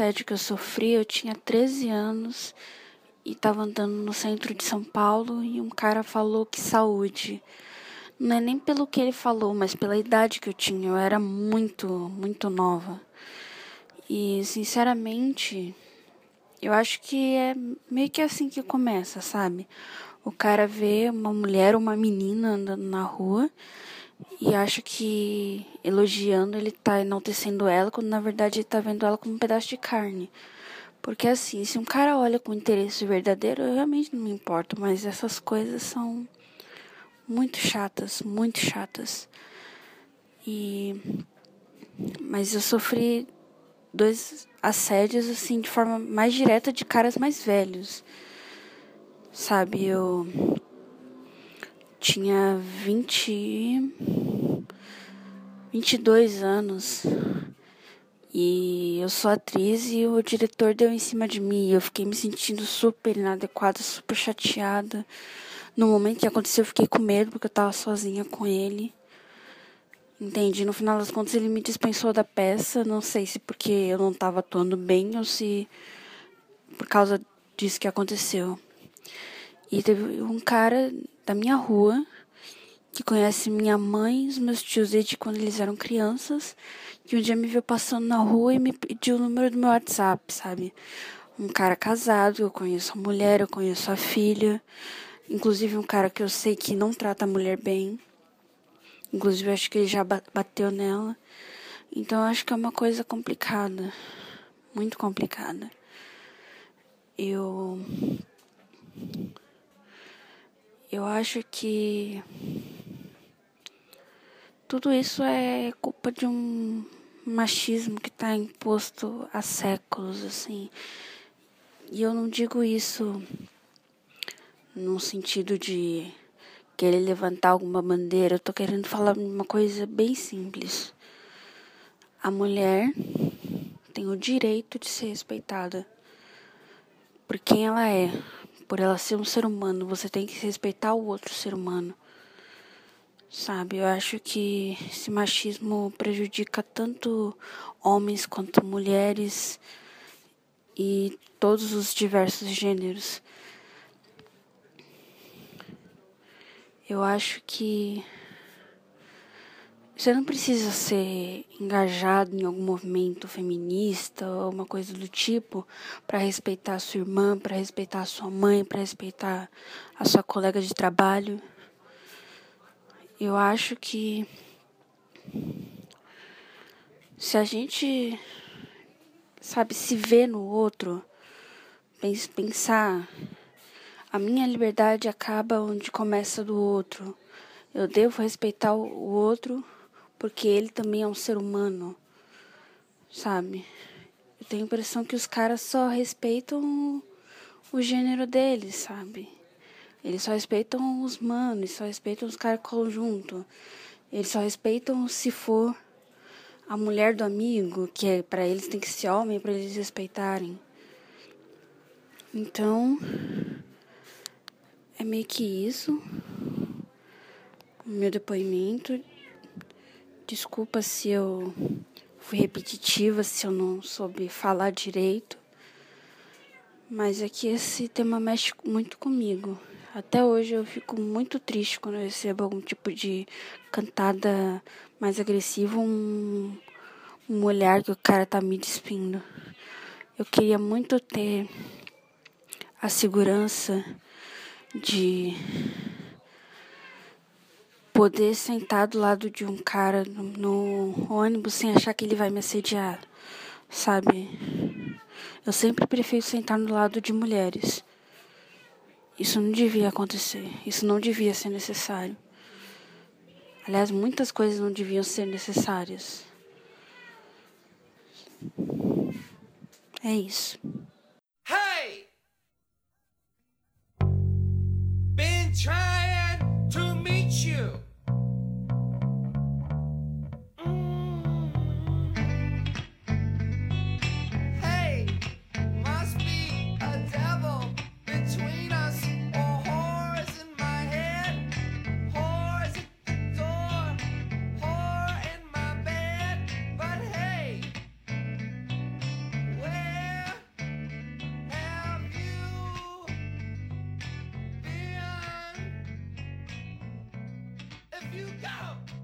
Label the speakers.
Speaker 1: assédio que eu sofri, eu tinha 13 anos e estava andando no centro de São Paulo e um cara falou que saúde. Não é nem pelo que ele falou, mas pela idade que eu tinha. Eu era muito, muito nova. E, sinceramente, eu acho que é meio que assim que começa, sabe? O cara vê uma mulher ou uma menina andando na rua e acha que elogiando ele tá enaltecendo ela, quando na verdade ele tá vendo ela como um pedaço de carne. Porque assim, se um cara olha com interesse verdadeiro, eu realmente não me importo, mas essas coisas são muito chatas, muito chatas. E mas eu sofri dois assédios assim de forma mais direta de caras mais velhos. Sabe, eu tinha 20 22 anos. E eu sou atriz e o diretor deu em cima de mim. Eu fiquei me sentindo super inadequada, super chateada. No momento que aconteceu, eu fiquei com medo porque eu tava sozinha com ele. Entendi. No final das contas, ele me dispensou da peça. Não sei se porque eu não tava atuando bem ou se por causa disso que aconteceu. E teve um cara da minha rua que conhece minha mãe os meus tios desde quando eles eram crianças, que um dia me viu passando na rua e me pediu o número do meu WhatsApp, sabe? Um cara casado, eu conheço a mulher, eu conheço a filha, inclusive um cara que eu sei que não trata a mulher bem. Inclusive, acho que ele já bateu nela. Então, acho que é uma coisa complicada. Muito complicada. Eu. Eu acho que tudo isso é culpa de um machismo que está imposto há séculos, assim. E eu não digo isso no sentido de querer levantar alguma bandeira, eu tô querendo falar uma coisa bem simples. A mulher tem o direito de ser respeitada por quem ela é, por ela ser um ser humano. Você tem que respeitar o outro ser humano. Sabe, eu acho que esse machismo prejudica tanto homens quanto mulheres e todos os diversos gêneros. Eu acho que você não precisa ser engajado em algum movimento feminista ou uma coisa do tipo para respeitar a sua irmã, para respeitar a sua mãe, para respeitar a sua colega de trabalho. Eu acho que se a gente sabe se ver no outro, pensar a minha liberdade acaba onde começa do outro. Eu devo respeitar o outro porque ele também é um ser humano, sabe? Eu tenho a impressão que os caras só respeitam o gênero deles, sabe? Eles só respeitam os manos, só respeitam os caras conjunto. Eles só respeitam se for a mulher do amigo, que é para eles tem que ser homem para eles respeitarem. Então, é meio que isso. O meu depoimento. Desculpa se eu fui repetitiva, se eu não soube falar direito. Mas é que esse tema mexe muito comigo. Até hoje eu fico muito triste quando eu recebo algum tipo de cantada mais agressiva, um, um olhar que o cara tá me despindo. Eu queria muito ter a segurança de poder sentar do lado de um cara no, no ônibus sem achar que ele vai me assediar, sabe? Eu sempre prefiro sentar do lado de mulheres. Isso não devia acontecer. Isso não devia ser necessário. Aliás, muitas coisas não deviam ser necessárias. É isso. Hey! Been trying you
Speaker 2: go,